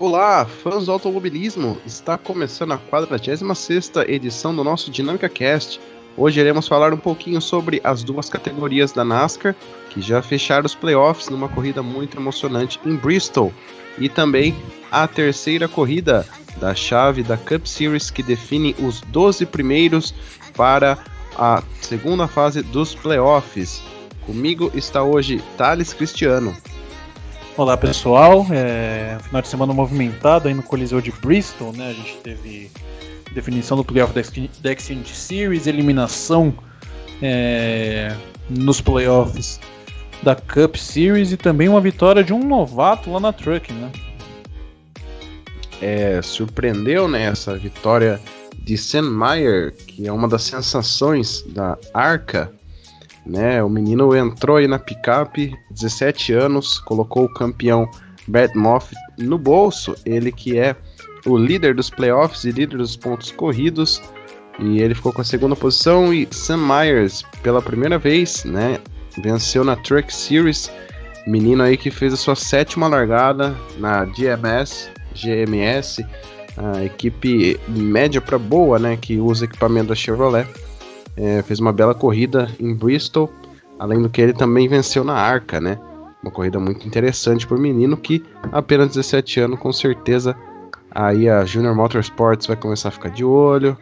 Olá, fãs do automobilismo! Está começando a 46ª edição do nosso Dinâmica Cast. Hoje iremos falar um pouquinho sobre as duas categorias da NASCAR, que já fecharam os playoffs numa corrida muito emocionante em Bristol, e também a terceira corrida da chave da Cup Series, que define os 12 primeiros para a segunda fase dos playoffs. Comigo está hoje Thales Cristiano. Olá pessoal, é, final de semana movimentado aí no Coliseu de Bristol, né? A gente teve definição do playoff da Xfinity Series, eliminação é, nos playoffs da Cup Series e também uma vitória de um novato lá na Truck, né? É, surpreendeu né, essa vitória de Sam que é uma das sensações da Arca né? O menino entrou aí na picape, 17 anos, colocou o campeão Brad Moff no bolso, ele que é o líder dos playoffs e líder dos pontos corridos, e ele ficou com a segunda posição e Sam Myers pela primeira vez, né, venceu na Truck Series, menino aí que fez a sua sétima largada na GMS, GMS, a equipe média para boa, né, que usa equipamento da Chevrolet. É, fez uma bela corrida em Bristol, além do que ele também venceu na Arca, né? Uma corrida muito interessante para o menino que apenas 17 anos, com certeza aí a Junior Motorsports vai começar a ficar de olho,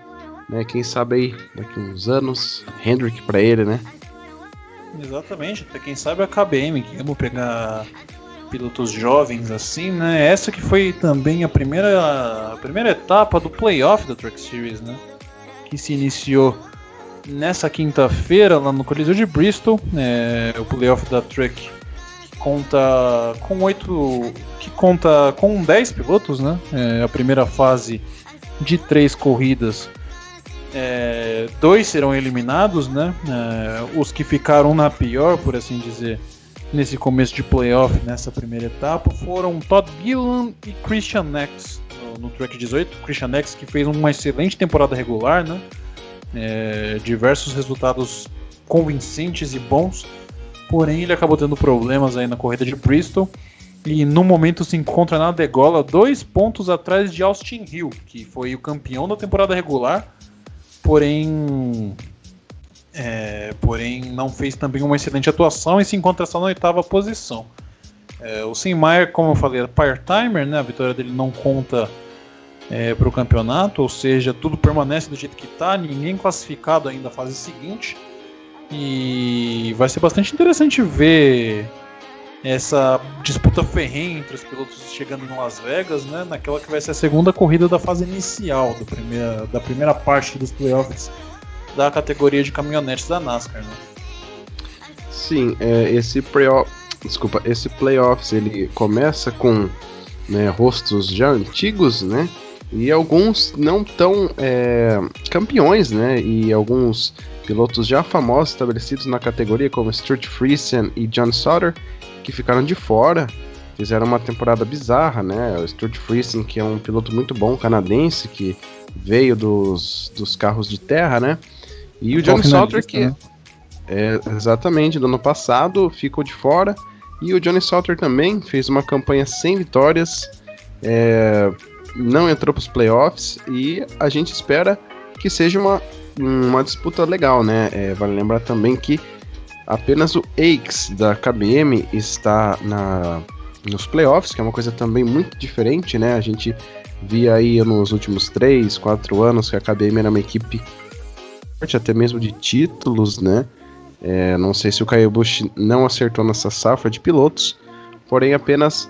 né? Quem sabe aí daqui uns anos, Hendrick para ele, né? Exatamente, até quem sabe a KBM, que vamos pegar pilotos jovens assim, né? Essa que foi também a primeira, a primeira etapa do playoff da Truck Series, né? Que se iniciou nessa quinta-feira, lá no Coliseu de Bristol, é, o playoff da que conta com oito. que conta com 10 pilotos, né? É, a primeira fase de três corridas. É, dois serão eliminados, né? É, os que ficaram na pior, por assim dizer, nesse começo de playoff, nessa primeira etapa, foram Todd Gillan e Christian Nex no, no Track 18. Christian Nex que fez uma excelente temporada regular, né? É, diversos resultados convincentes e bons, porém ele acabou tendo problemas aí na corrida de Bristol e no momento se encontra na degola dois pontos atrás de Austin Hill, que foi o campeão da temporada regular, porém é, porém não fez também uma excelente atuação e se encontra só na oitava posição. É, o Sinmaier, como eu falei, é part-timer, né? A vitória dele não conta é, para o campeonato, ou seja, tudo permanece do jeito que está, ninguém classificado ainda à fase seguinte. E vai ser bastante interessante ver essa disputa ferrenha entre os pilotos chegando em Las Vegas, né, naquela que vai ser a segunda corrida da fase inicial, do primeira, da primeira parte dos playoffs da categoria de caminhonetes da NASCAR. Né? Sim, é, esse playoff, desculpa, esse playoffs ele começa com né, rostos já antigos, né? E alguns não tão é, campeões, né? E alguns pilotos já famosos estabelecidos na categoria, como Stuart Friesen e John Sutter, que ficaram de fora, fizeram uma temporada bizarra, né? O Stuart Friesen, que é um piloto muito bom canadense, que veio dos, dos carros de terra, né? E o, John Sutter, que né? é, exatamente do ano passado, ficou de fora. E o Johnny Sauter também fez uma campanha sem vitórias. É, não entrou para os playoffs e a gente espera que seja uma, uma disputa legal, né? É, vale lembrar também que apenas o Aix da KBM está na, nos playoffs, que é uma coisa também muito diferente, né? A gente via aí nos últimos 3, 4 anos que a KBM era uma equipe forte, até mesmo de títulos, né? É, não sei se o Caio Bush não acertou nessa safra de pilotos, porém apenas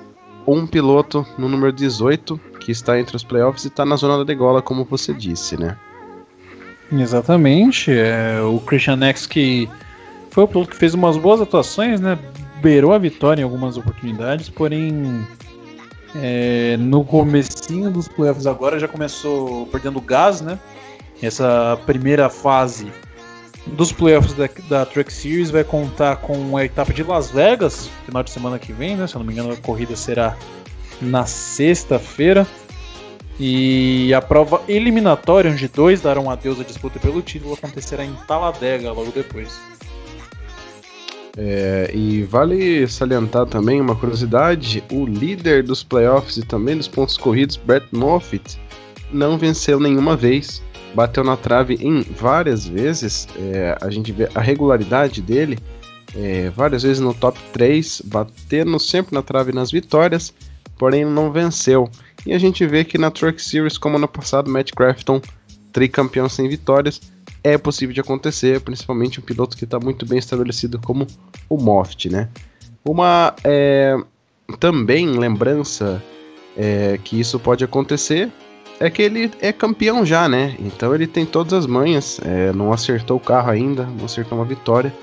um piloto no número 18 que está entre os playoffs e está na zona da degola, como você disse, né? Exatamente. É, o Christian X que foi o piloto que fez umas boas atuações, né? Beirou a vitória em algumas oportunidades, porém é, no comecinho dos playoffs agora já começou perdendo gás, né? Essa primeira fase dos playoffs da, da Truck Series vai contar com a etapa de Las Vegas, final de semana que vem, né? Se eu não me engano, a corrida será na sexta-feira. E a prova eliminatória, onde dois darão adeus à disputa pelo título, acontecerá em Talladega logo depois. É, e vale salientar também uma curiosidade: o líder dos playoffs e também dos pontos corridos, Brett Moffitt, não venceu nenhuma vez, bateu na trave em várias vezes. É, a gente vê a regularidade dele, é, várias vezes no top 3, batendo sempre na trave nas vitórias, porém não venceu. E a gente vê que na Truck Series, como no passado, Matt Crafton, tricampeão sem vitórias, é possível de acontecer, principalmente um piloto que está muito bem estabelecido como o Moft, né? Uma é, também lembrança é, que isso pode acontecer é que ele é campeão já, né? Então ele tem todas as manhas, é, não acertou o carro ainda, não acertou uma vitória,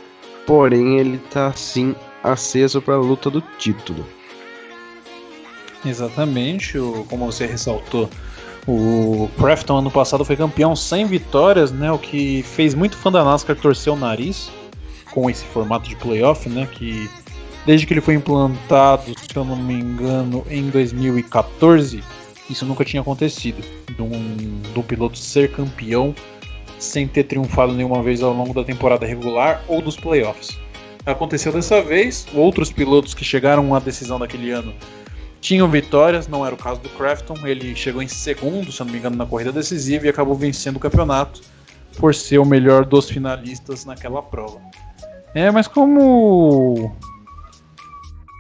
porém ele está sim aceso para a luta do título. Exatamente, como você ressaltou, o Crafton ano passado foi campeão sem vitórias, né? O que fez muito fã da NASCAR torcer o nariz com esse formato de playoff, né? Que desde que ele foi implantado, se eu não me engano, em 2014, isso nunca tinha acontecido. De um, de um piloto ser campeão sem ter triunfado nenhuma vez ao longo da temporada regular ou dos playoffs. Aconteceu dessa vez, outros pilotos que chegaram à decisão daquele ano tinham vitórias, não era o caso do Crafton. Ele chegou em segundo, se não me engano, na corrida decisiva e acabou vencendo o campeonato por ser o melhor dos finalistas naquela prova. É, mas como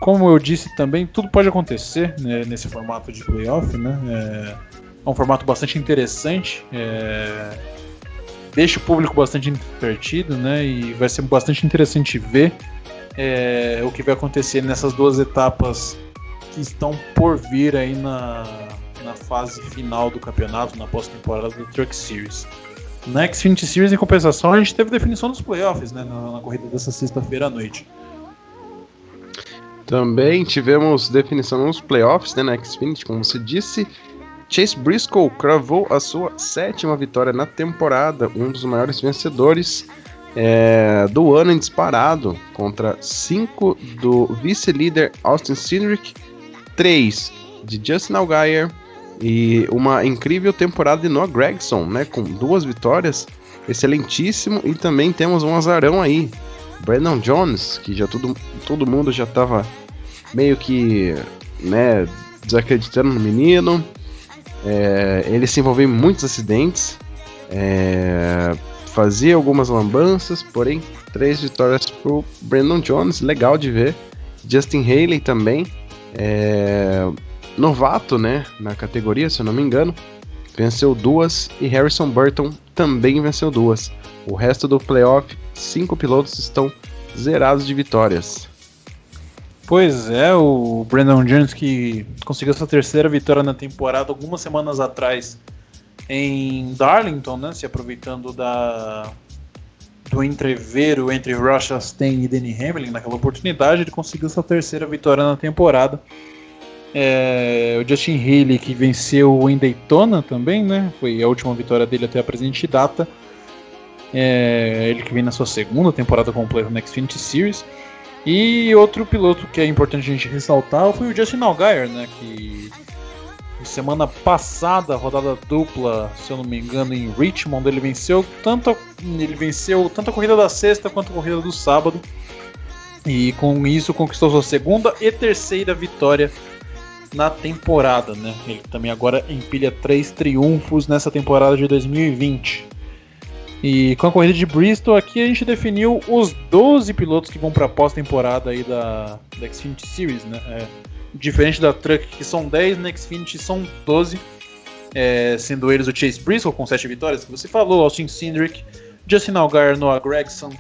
como eu disse também, tudo pode acontecer né, nesse formato de playoff, né? É, é um formato bastante interessante. É, deixa o público bastante divertido, né? E vai ser bastante interessante ver é, o que vai acontecer nessas duas etapas que estão por vir aí na, na fase final do campeonato, na pós-temporada do Truck Series. Na Xfinity Series, em compensação, a gente teve definição dos playoffs, né, na, na corrida dessa sexta-feira à noite. Também tivemos definição nos playoffs, né, na Xfinity, como você disse. Chase Briscoe cravou a sua sétima vitória na temporada, um dos maiores vencedores é, do ano em disparado, contra cinco do vice-líder Austin Cindric 3 de Justin Allgaier e uma incrível temporada de Noah Gregson, né, com duas vitórias, excelentíssimo, e também temos um azarão aí, Brandon Jones, que já todo, todo mundo já estava meio que, né, desacreditando no menino, é, ele se envolveu em muitos acidentes, é, fazia algumas lambanças, porém, três vitórias pro Brandon Jones, legal de ver, Justin Haley também, é, novato, né, na categoria, se eu não me engano, venceu duas e Harrison Burton também venceu duas. O resto do playoff, cinco pilotos estão zerados de vitórias. Pois é, o Brandon Jones que conseguiu sua terceira vitória na temporada algumas semanas atrás em Darlington, né, se aproveitando da do entreveiro entre Ross Chastain e Danny Hamlin naquela oportunidade, ele conseguiu sua terceira vitória na temporada. É, o Justin Haley que venceu em Daytona também, né? Foi a última vitória dele até a presente data. É, ele que vem na sua segunda temporada completa na Xfinity Series. E outro piloto que é importante a gente ressaltar foi o Justin Allgaier, né? Que Semana passada, rodada dupla, se eu não me engano, em Richmond, ele venceu tanto, ele venceu tanto a corrida da sexta quanto a corrida do sábado. E com isso conquistou sua segunda e terceira vitória na temporada, né? Ele também agora empilha três triunfos nessa temporada de 2020. E com a corrida de Bristol aqui a gente definiu os 12 pilotos que vão para a pós-temporada aí da, da Xfinity Series, né? É, Diferente da Truck, que são 10, na Xfinity são 12. É, sendo eles o Chase Briscoe com 7 vitórias, que você falou, Austin Cindric, Justin Algar, Noah Gregson,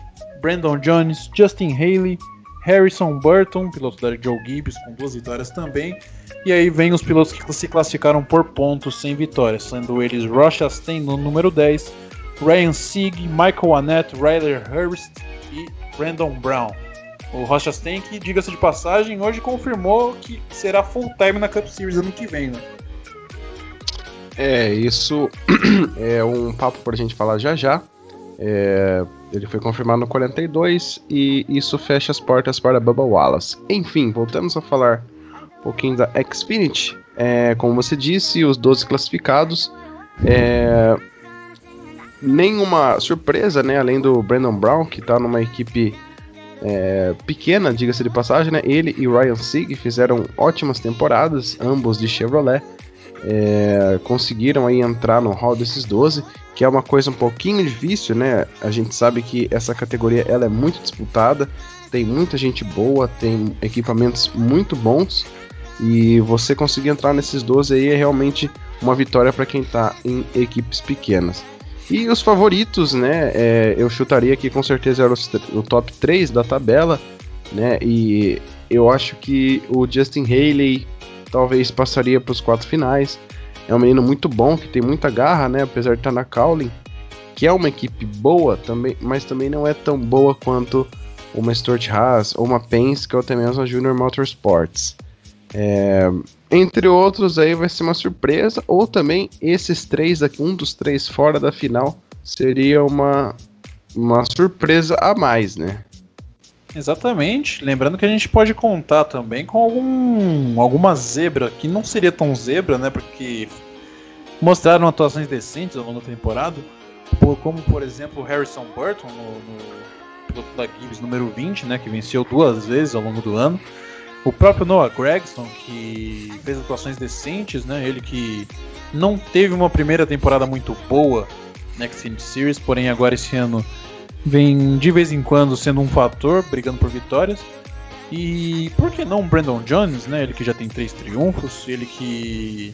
Brandon Jones, Justin Haley, Harrison Burton, piloto da Joe Gibbs, com duas vitórias também. E aí vem os pilotos que se classificaram por pontos sem vitórias, sendo eles Ross Chastain no número 10, Ryan Sieg, Michael Annette, Ryder Hurst e Brandon Brown. O Rocha Stank, diga-se de passagem, hoje confirmou que será full time na Cup Series ano que vem, né? É, isso é um papo pra gente falar já já. É, ele foi confirmado no 42 e isso fecha as portas para Bubba Wallace. Enfim, voltamos a falar pouquinho da Xfinity. É, como você disse, os 12 classificados. É, nenhuma surpresa, né? Além do Brandon Brown, que está numa equipe é, pequena, diga-se de passagem, né? Ele e Ryan Sieg fizeram ótimas temporadas, ambos de Chevrolet. É, conseguiram aí entrar no hall desses 12, que é uma coisa um pouquinho difícil, né? A gente sabe que essa categoria ela é muito disputada, tem muita gente boa, tem equipamentos muito bons, e você conseguir entrar nesses 12 aí é realmente uma vitória para quem está em equipes pequenas. E os favoritos, né? É, eu chutaria que com certeza era o, top 3 da tabela, né? E eu acho que o Justin Haley talvez passaria para os quatro finais. É um menino muito bom, que tem muita garra, né? Apesar de estar na Cowling, que é uma equipe boa também, mas também não é tão boa quanto uma Stuart Haas ou uma Penske ou até mesmo a Junior Motorsports. É, entre outros aí vai ser uma surpresa, ou também esses três aqui, um dos três fora da final, seria uma, uma surpresa a mais, né? Exatamente. Lembrando que a gente pode contar também com algum, alguma zebra, que não seria tão zebra, né? Porque mostraram atuações decentes ao longo da temporada, como por exemplo Harrison Burton no, no piloto da Gibbs número 20, né? Que venceu duas vezes ao longo do ano. O próprio Noah Gregson, que fez atuações decentes, né? Ele que não teve uma primeira temporada muito boa na Xfinity Series, porém agora esse ano vem de vez em quando sendo um fator, brigando por vitórias. E por que não Brandon Jones, né? Ele que já tem três triunfos, ele que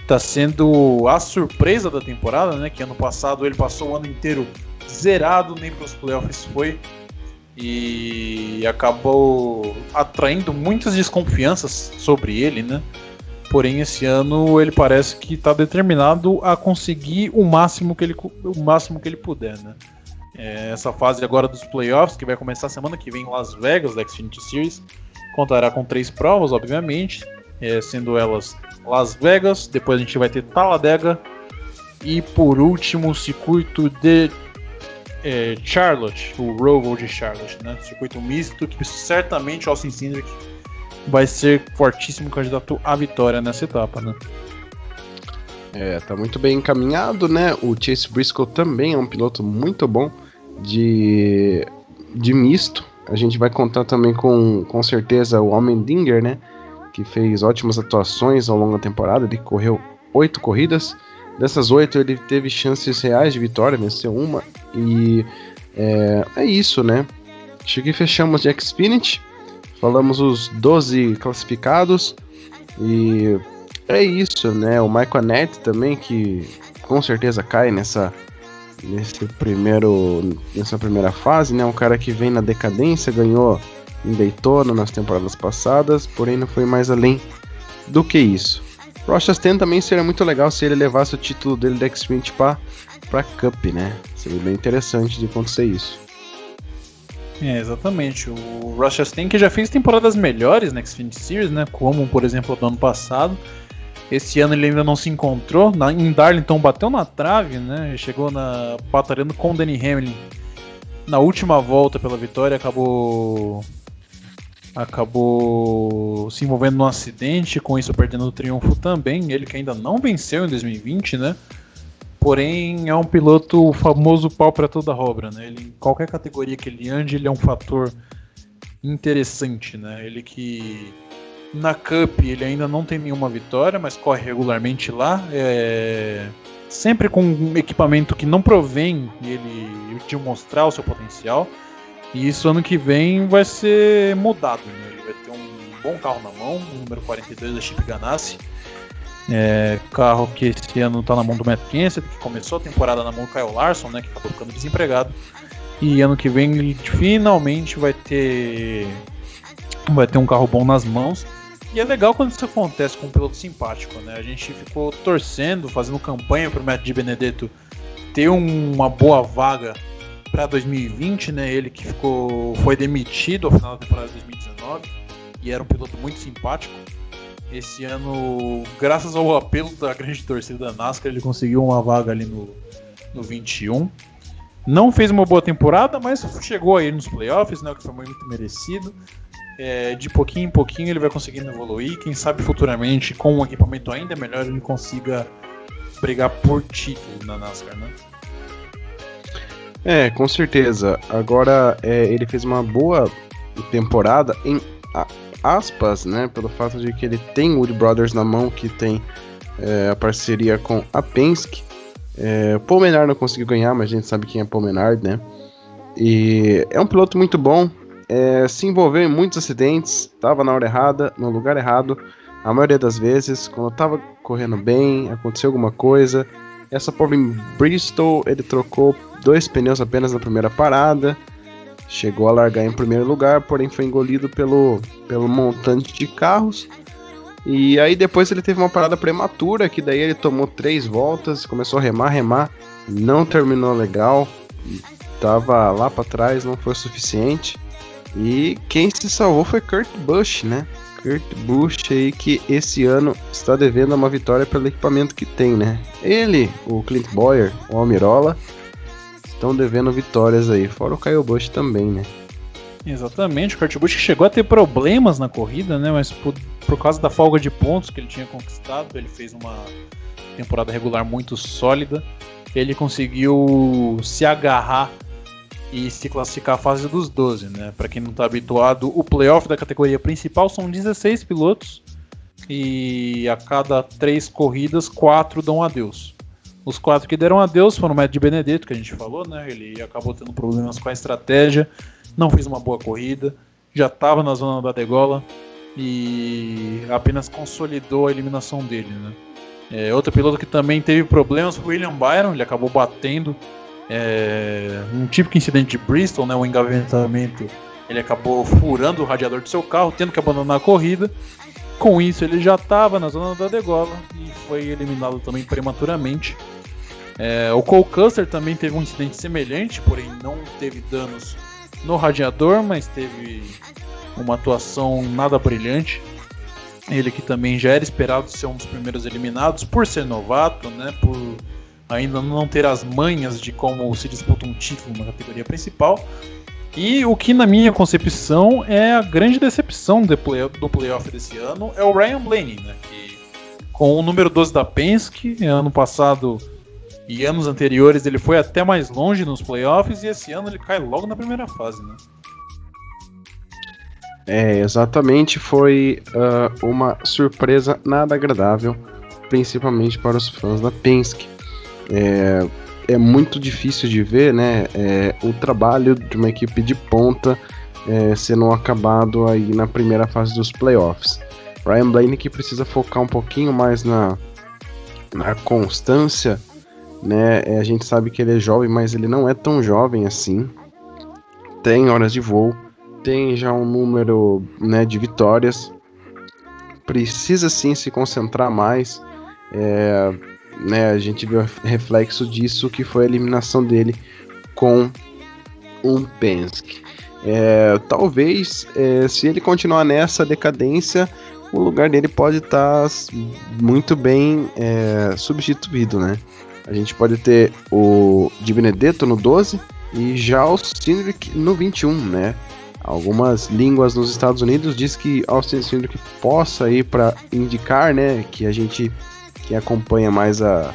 está sendo a surpresa da temporada, né? Que ano passado ele passou o ano inteiro zerado, nem para os playoffs foi e acabou atraindo muitas desconfianças sobre ele, né? Porém, esse ano ele parece que está determinado a conseguir o máximo que ele, o máximo que ele puder, né? É, essa fase agora dos playoffs, que vai começar semana que vem em Las Vegas, da Xfinity Series, contará com três provas, obviamente, é, sendo elas Las Vegas, depois a gente vai ter Talladega e por último o circuito de é, Charlotte, o Roval de Charlotte, né? Circuito misto que certamente o Austin Cindric vai ser fortíssimo candidato à vitória nessa etapa, né? É, tá muito bem encaminhado, né? O Chase Briscoe também é um piloto muito bom de, de misto. A gente vai contar também com, com certeza o Almendinger, né? Que fez ótimas atuações ao longo da temporada. Ele correu oito corridas. Dessas oito, ele teve chances reais de vitória, venceu uma. E é, é isso, né? Cheguei fechamos de Xfinity. Falamos os 12 classificados. E é isso, né? O Michael Annette também, que com certeza cai nessa, nesse primeiro, nessa primeira fase, né? Um cara que vem na decadência, ganhou em Daytona nas temporadas passadas, porém não foi mais além do que isso. Rochastain também seria muito legal se ele levasse o título dele da X20 para para Cup, né? Seria bem interessante de acontecer isso. É, exatamente. O Rochastain que já fez temporadas melhores na Xfinity Series, né? Como, por exemplo, do ano passado. Esse ano ele ainda não se encontrou. Na, em Darlington bateu na trave, né? Chegou na batalhando com o Danny Hamlin na última volta pela vitória, acabou acabou se envolvendo num acidente, com isso perdendo o triunfo também. Ele que ainda não venceu em 2020, né? Porém, é um piloto famoso pau para toda obra, né? Ele, em qualquer categoria que ele ande, ele é um fator interessante, né? Ele que na Cup ele ainda não tem nenhuma vitória, mas corre regularmente lá. É... Sempre com um equipamento que não provém ele de mostrar o seu potencial. E isso ano que vem vai ser mudado. Né? Ele vai ter um bom carro na mão, o número 42 da Chip Ganassi. É, carro que esse ano está na mão do Matt Kenseth, que começou a temporada na mão do Kyle Larson, né, que acabou ficando desempregado. E ano que vem ele finalmente vai ter vai ter um carro bom nas mãos. E é legal quando isso acontece com um piloto simpático, né? A gente ficou torcendo, fazendo campanha para o Matt Di Benedetto ter uma boa vaga para 2020, né? Ele que ficou foi demitido ao final da temporada de 2019 e era um piloto muito simpático. Esse ano, graças ao apelo da grande torcida da NASCAR, ele conseguiu uma vaga ali no, no 21. Não fez uma boa temporada, mas chegou aí nos playoffs, né? O que foi muito merecido. É, de pouquinho em pouquinho ele vai conseguindo evoluir. Quem sabe futuramente, com um equipamento ainda melhor, ele consiga brigar por título na NASCAR, né? É, com certeza. Agora, é, ele fez uma boa temporada em aspas, né, pelo fato de que ele tem Wood Brothers na mão, que tem é, a parceria com a Penske. É, Paul Menard não conseguiu ganhar, mas a gente sabe quem é Paul Menard, né? E é um piloto muito bom, é, se envolveu em muitos acidentes, estava na hora errada, no lugar errado, a maioria das vezes, quando estava correndo bem, aconteceu alguma coisa. Essa prova em Bristol, ele trocou dois pneus apenas na primeira parada, chegou a largar em primeiro lugar, porém foi engolido pelo, pelo montante de carros. E aí depois ele teve uma parada prematura, que daí ele tomou três voltas, começou a remar, remar, não terminou legal, tava lá para trás, não foi suficiente. E quem se salvou foi Kurt Busch, né? Kurt Busch aí que esse ano está devendo uma vitória pelo equipamento que tem, né? Ele, o Clint Boyer, o Almirola, estão devendo vitórias aí, fora o Kyle Busch também, né? Exatamente, o Kurt Busch chegou a ter problemas na corrida, né? Mas por, por causa da folga de pontos que ele tinha conquistado, ele fez uma temporada regular muito sólida. Ele conseguiu se agarrar e se classificar a fase dos 12, né? Para quem não está habituado, o playoff da categoria principal são 16 pilotos e a cada três corridas, quatro dão adeus. Os quatro que deram adeus foram o Matt de Benedetto, que a gente falou, né? Ele acabou tendo problemas com a estratégia, não fez uma boa corrida, já estava na zona da degola e apenas consolidou a eliminação dele, né? É, outro piloto que também teve problemas foi o William Byron, ele acabou batendo é, um típico incidente de Bristol, né, um engavetamento, ele acabou furando o radiador do seu carro, tendo que abandonar a corrida. Com isso, ele já estava na zona da degola e foi eliminado também prematuramente. É, o Cole Custer também teve um incidente semelhante, porém não teve danos no radiador, mas teve uma atuação nada brilhante. Ele que também já era esperado ser um dos primeiros eliminados por ser novato, né, por ainda não ter as manhas de como se disputa um título na categoria principal. E o que, na minha concepção, é a grande decepção do, play do playoff desse ano é o Ryan Blaney, né? Que, com o número 12 da Penske, ano passado e anos anteriores ele foi até mais longe nos playoffs e esse ano ele cai logo na primeira fase, né? É, exatamente, foi uh, uma surpresa nada agradável, principalmente para os fãs da Penske é, é muito difícil de ver né, é, o trabalho de uma equipe de ponta é, sendo acabado aí na primeira fase dos playoffs. Ryan Blaney que precisa focar um pouquinho mais na, na constância, né? É, a gente sabe que ele é jovem, mas ele não é tão jovem assim. Tem horas de voo, tem já um número né, de vitórias. Precisa sim se concentrar mais. É, né, a gente viu reflexo disso que foi a eliminação dele com um Penske. É, talvez, é, se ele continuar nessa decadência, o lugar dele pode estar tá muito bem é, substituído, né? A gente pode ter o Di Benedetto no 12 e já o Cindric no 21, né? Algumas línguas nos Estados Unidos diz que Austin Cindric possa ir para indicar, né, que a gente quem acompanha mais a,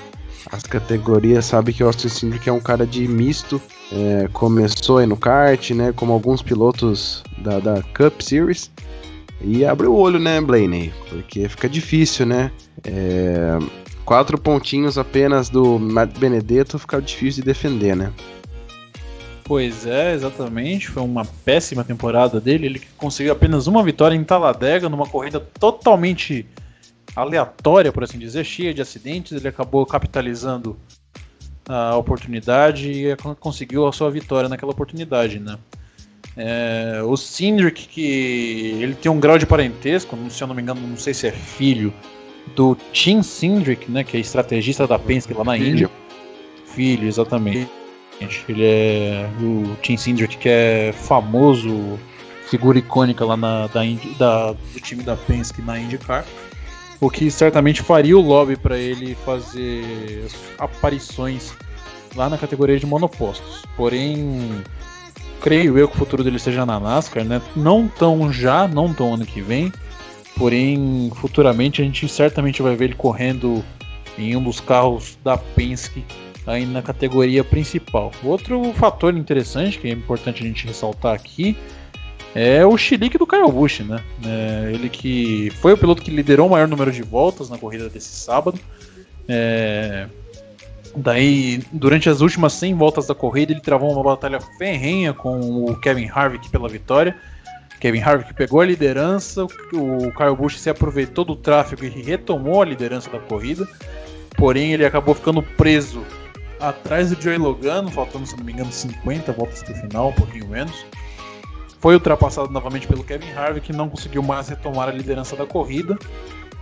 as categorias sabe que o Austin Cindric é um cara de misto. É, começou aí no kart, né? Como alguns pilotos da, da Cup Series. E abre o olho, né, Blaney? Porque fica difícil, né? É, quatro pontinhos apenas do Matt Benedetto fica difícil de defender, né? Pois é, exatamente. Foi uma péssima temporada dele. Ele conseguiu apenas uma vitória em Taladega, numa corrida totalmente aleatória, por assim dizer, cheia de acidentes, ele acabou capitalizando a oportunidade e conseguiu a sua vitória naquela oportunidade, né? É, o Cindric, que ele tem um grau de parentesco, se eu não me engano, não sei se é filho do Tim Cindric, né, que é estrategista da Penske lá na filho. Índia. Filho, exatamente. Ele é o Tim Cindric, que é famoso, figura icônica lá na, da, da, do time da Penske na IndyCar o que certamente faria o lobby para ele fazer aparições lá na categoria de monopostos. Porém, creio eu que o futuro dele seja na NASCAR, né? Não tão já, não tão ano que vem, porém futuramente a gente certamente vai ver ele correndo em um dos carros da Penske aí na categoria principal. Outro fator interessante que é importante a gente ressaltar aqui é o chilique do Kyle Busch, né? É, ele que foi o piloto que liderou o maior número de voltas na corrida desse sábado. É, daí, durante as últimas 100 voltas da corrida, ele travou uma batalha ferrenha com o Kevin Harvick pela vitória. Kevin Harvick pegou a liderança, o Kyle Busch se aproveitou do tráfego e retomou a liderança da corrida. Porém, ele acabou ficando preso atrás do Joey Logano, faltando, se não me engano, 50 voltas para o final, um pouquinho menos foi ultrapassado novamente pelo Kevin Harvick, que não conseguiu mais retomar a liderança da corrida.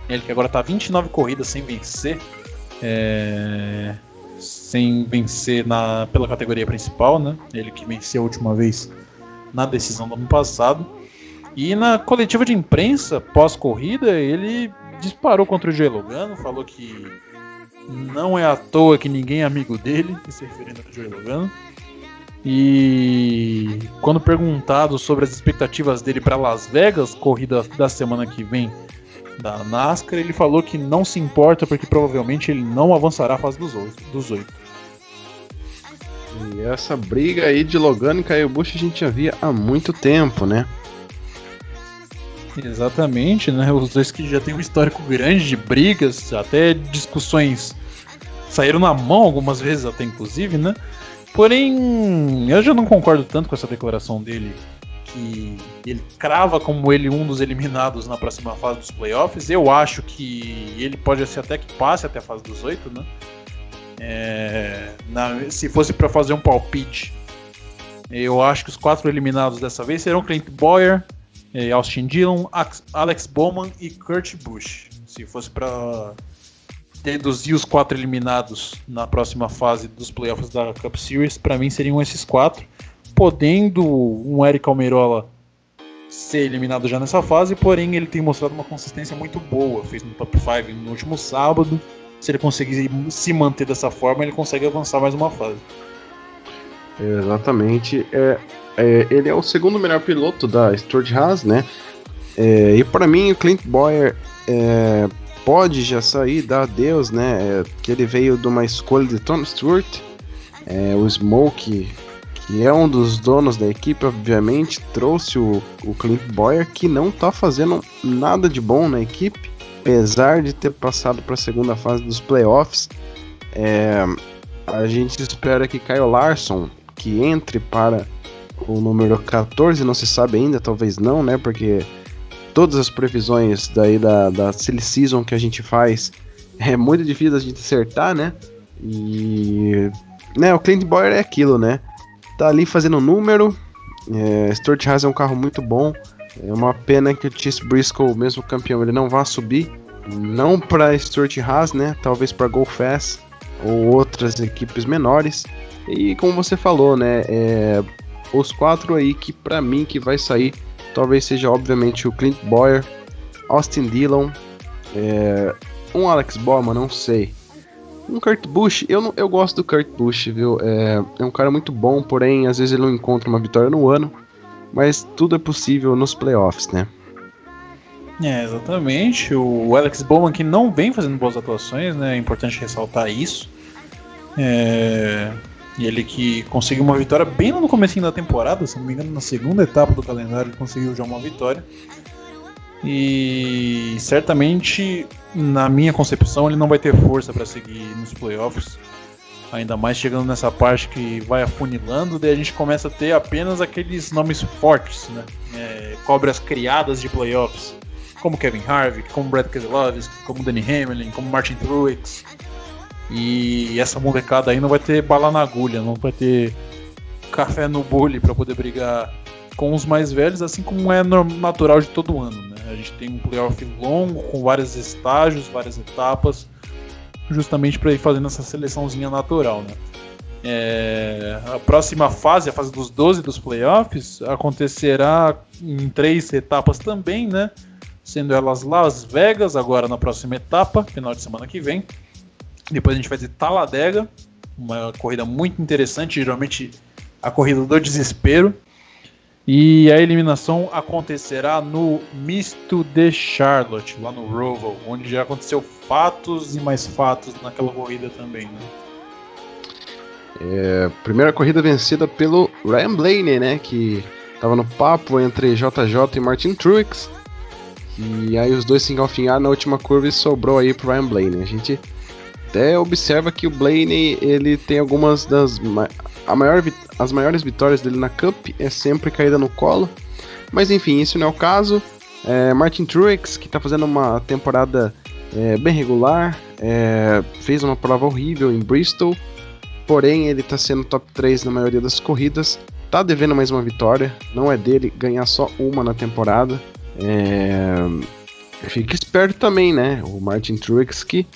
Ele que agora está 29 corridas sem vencer, é... sem vencer na... pela categoria principal, né? Ele que venceu a última vez na decisão do ano passado. E na coletiva de imprensa pós-corrida, ele disparou contra o Joey Logano, falou que não é à toa que ninguém é amigo dele, se referindo ao Joey Logano. E quando perguntado sobre as expectativas dele para Las Vegas, corrida da semana que vem da NASCAR, ele falou que não se importa porque provavelmente ele não avançará a fase dos oito. E essa briga aí de Logan e Kyle Busch a gente já via há muito tempo, né? Exatamente, né? Os dois que já têm um histórico grande de brigas, até discussões saíram na mão algumas vezes até inclusive, né? Porém, eu já não concordo tanto com essa declaração dele que ele crava como ele um dos eliminados na próxima fase dos playoffs. Eu acho que ele pode ser até que passe até a fase dos oito, né? É, na, se fosse para fazer um palpite, eu acho que os quatro eliminados dessa vez serão Clint Boyer, eh, Austin Dillon, Alex Bowman e Kurt Busch. Se fosse para deduzir os quatro eliminados na próxima fase dos playoffs da Cup Series, para mim seriam esses quatro, podendo um Eric Almirola ser eliminado já nessa fase, porém ele tem mostrado uma consistência muito boa, fez no top 5 no último sábado. Se ele conseguir se manter dessa forma, ele consegue avançar mais uma fase. Exatamente. É, é, ele é o segundo melhor piloto da Stuart Haas, né? É, e para mim, o Clint Boyer é, pode já sair, dar adeus, né? É, que ele veio de uma escolha de Tom Stewart, é, o Smoke, que é um dos donos da equipe, obviamente, trouxe o, o Clint Boyer, que não tá fazendo nada de bom na equipe, apesar de ter passado para a segunda fase dos playoffs. É, a gente espera que Kyle Larson, que entre para o número 14, não se sabe ainda, talvez não, né? Porque todas as previsões daí da, da silly season que a gente faz é muito difícil a gente acertar, né? E né, o Clint Boyer é aquilo, né? Tá ali fazendo número. É, Stuart Haas é um carro muito bom. É uma pena que o Chase Briscoe, mesmo campeão, ele não vá subir. Não para Stuart Haas, né? Talvez para Go ou outras equipes menores. E como você falou, né? É, os quatro aí que para mim que vai sair Talvez seja, obviamente, o Clint Boyer, Austin Dillon, é, um Alex Bowman, não sei. Um Kurt Busch, eu, não, eu gosto do Kurt Busch, viu? É, é um cara muito bom, porém, às vezes ele não encontra uma vitória no ano. Mas tudo é possível nos playoffs, né? É, exatamente. O Alex Bowman que não vem fazendo boas atuações, né? É importante ressaltar isso. É... E ele que conseguiu uma vitória bem no começo da temporada, se não me engano, na segunda etapa do calendário ele conseguiu já uma vitória. E certamente, na minha concepção, ele não vai ter força para seguir nos playoffs. Ainda mais chegando nessa parte que vai afunilando, daí a gente começa a ter apenas aqueles nomes fortes, né? É, cobras criadas de playoffs, como Kevin Harvick, como Brad Keselowski, como Danny Hamlin, como Martin Truex. E essa molecada aí não vai ter bala na agulha, não vai ter café no bule para poder brigar com os mais velhos, assim como é natural de todo ano. Né? A gente tem um playoff longo, com vários estágios, várias etapas, justamente para ir fazendo essa seleçãozinha natural. Né? É, a próxima fase, a fase dos 12 dos playoffs, acontecerá em três etapas também, né? Sendo elas Las Vegas, agora na próxima etapa, final de semana que vem. Depois a gente vai ter Taladega, uma corrida muito interessante, geralmente a corrida do desespero. E a eliminação acontecerá no Misto de Charlotte, lá no Roval, onde já aconteceu fatos e mais fatos naquela corrida também. Né? É, primeira corrida vencida pelo Ryan Blaney, né? Que tava no papo entre JJ e Martin Truex. E aí os dois se engalfinharam na última curva e sobrou aí pro Ryan Blaney. A gente até observa que o Blaney ele tem algumas das a maior, as maiores vitórias dele na Cup é sempre caída no colo. Mas enfim, isso não é o caso. É, Martin Truex, que está fazendo uma temporada é, bem regular, é, fez uma prova horrível em Bristol, porém ele está sendo top 3 na maioria das corridas, está devendo mais uma vitória, não é dele ganhar só uma na temporada. É, fique esperto também, né? O Martin Truex que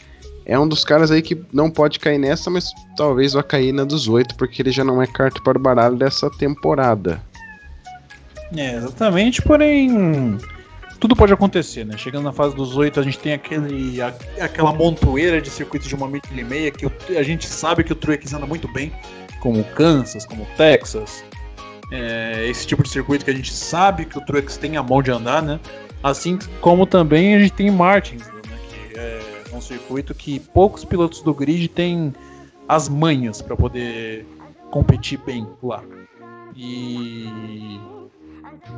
é um dos caras aí que não pode cair nessa, mas talvez vá cair na dos oito, porque ele já não é carta para o baralho dessa temporada. É, exatamente, porém tudo pode acontecer, né? Chegando na fase dos oito, a gente tem aquele, a, aquela montoeira de circuitos de uma milha e meia que a gente sabe que o Truex anda muito bem, como Kansas, como Texas. É, esse tipo de circuito que a gente sabe que o Truex tem a mão de andar, né? Assim como também a gente tem Martins, um circuito que poucos pilotos do grid têm as manhas para poder competir bem lá. E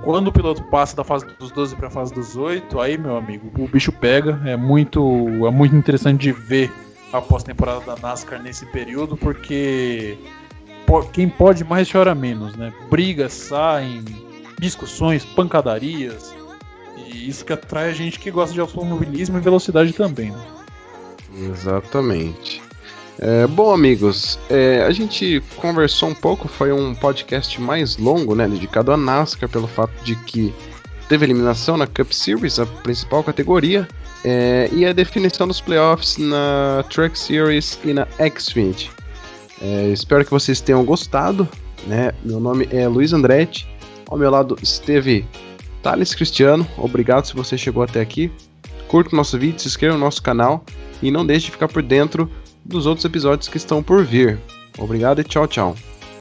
quando o piloto passa da fase dos 12 para a fase dos 8, aí, meu amigo, o bicho pega. É muito, é muito interessante de ver a pós-temporada da NASCAR nesse período, porque quem pode mais chora menos, né? Brigas saem, discussões, pancadarias. E isso que atrai a gente que gosta de automobilismo e velocidade também, né? Exatamente. É, bom, amigos, é, a gente conversou um pouco, foi um podcast mais longo, né, dedicado a NASCAR, pelo fato de que teve eliminação na Cup Series, a principal categoria, é, e a definição dos playoffs na Truck Series e na Xfinity. É, espero que vocês tenham gostado, né? Meu nome é Luiz Andretti, ao meu lado esteve Thales Cristiano, obrigado se você chegou até aqui. Curta o nosso vídeo, se inscreva no nosso canal e não deixe de ficar por dentro dos outros episódios que estão por vir. Obrigado e tchau, tchau.